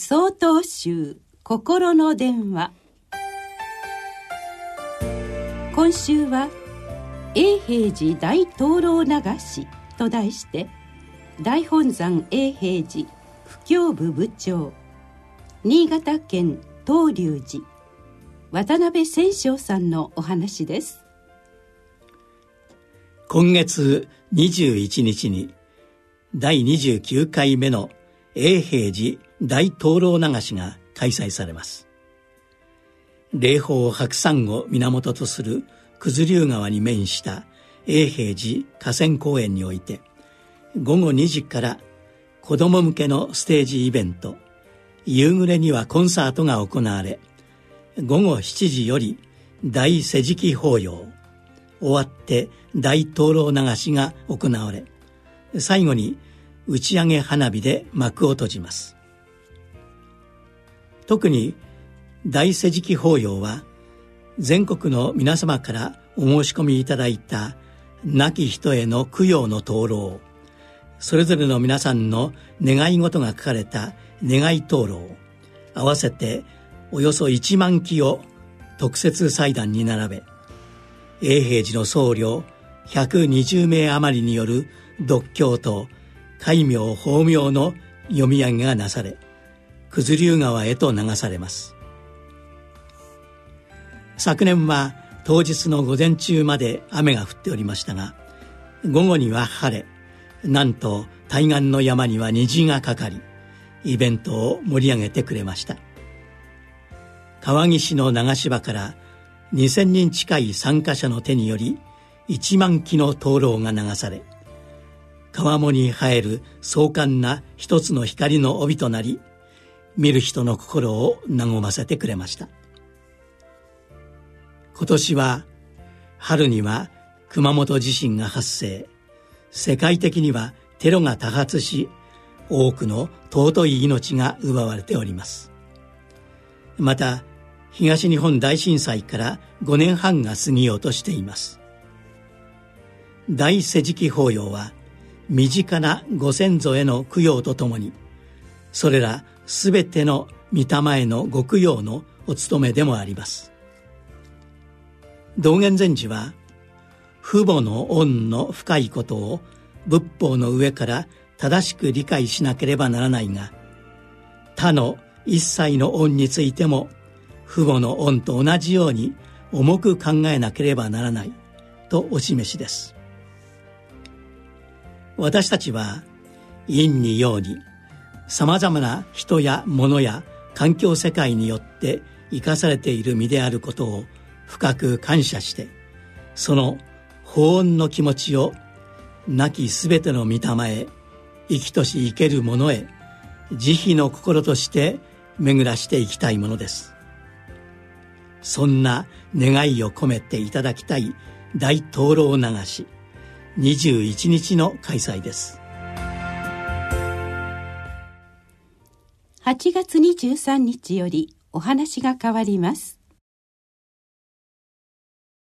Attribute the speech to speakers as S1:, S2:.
S1: 総統集心の電話。今週は「永平寺大灯籠流し」と題して大本山永平寺布教部部長。新潟県東龍寺渡辺千章さんのお話です。
S2: 今月21日に第29回目の永平寺大灯籠流しが開催されます。霊峰白山を源とする九頭竜川に面した永平寺河川公園において午後2時から子供向けのステージイベント夕暮れにはコンサートが行われ午後7時より大世辞記法要終わって大灯籠流しが行われ最後に打ち上げ花火で幕を閉じます。特に大世辞記法要は全国の皆様からお申し込みいただいた亡き人への供養の灯籠それぞれの皆さんの願い事が書かれた願い灯籠合わせておよそ1万基を特設祭壇に並べ永平寺の僧侶120名余りによる読経と戒名法名の読み上げがなされ九頭竜川へと流されます。昨年は当日の午前中まで雨が降っておりましたが午後には晴れなんと対岸の山には虹がかかりイベントを盛り上げてくれました。川岸の流し場から2000人近い参加者の手により1万基の灯籠が流され川面に生える壮観な一つの光の帯となり見る人の心を和ませてくれました。今年は春には熊本地震が発生。世界的にはテロが多発し多くの尊い命が奪われております。また東日本大震災から5年半が過ぎようとしています。大世辞記法要は身近なご先祖への供養とともにそれらすべての御霊へのご供養のお務めでもあります。道元禅師は父母の恩の深いことを仏法の上から正しく理解しなければならないが他の一切の恩についても父母の恩と同じように重く考えなければならないとお示しです。私たちは陰に陽にさまざまな人や物や環境世界によって生かされている身であることを深く感謝してその法恩の気持ちを亡きすべての御霊へ生きとし生ける者へ慈悲の心として巡らしていきたいものです。そんな願いを込めていただきたい大灯籠流し21日の開催です。
S1: 8月23日よりお話が変わります。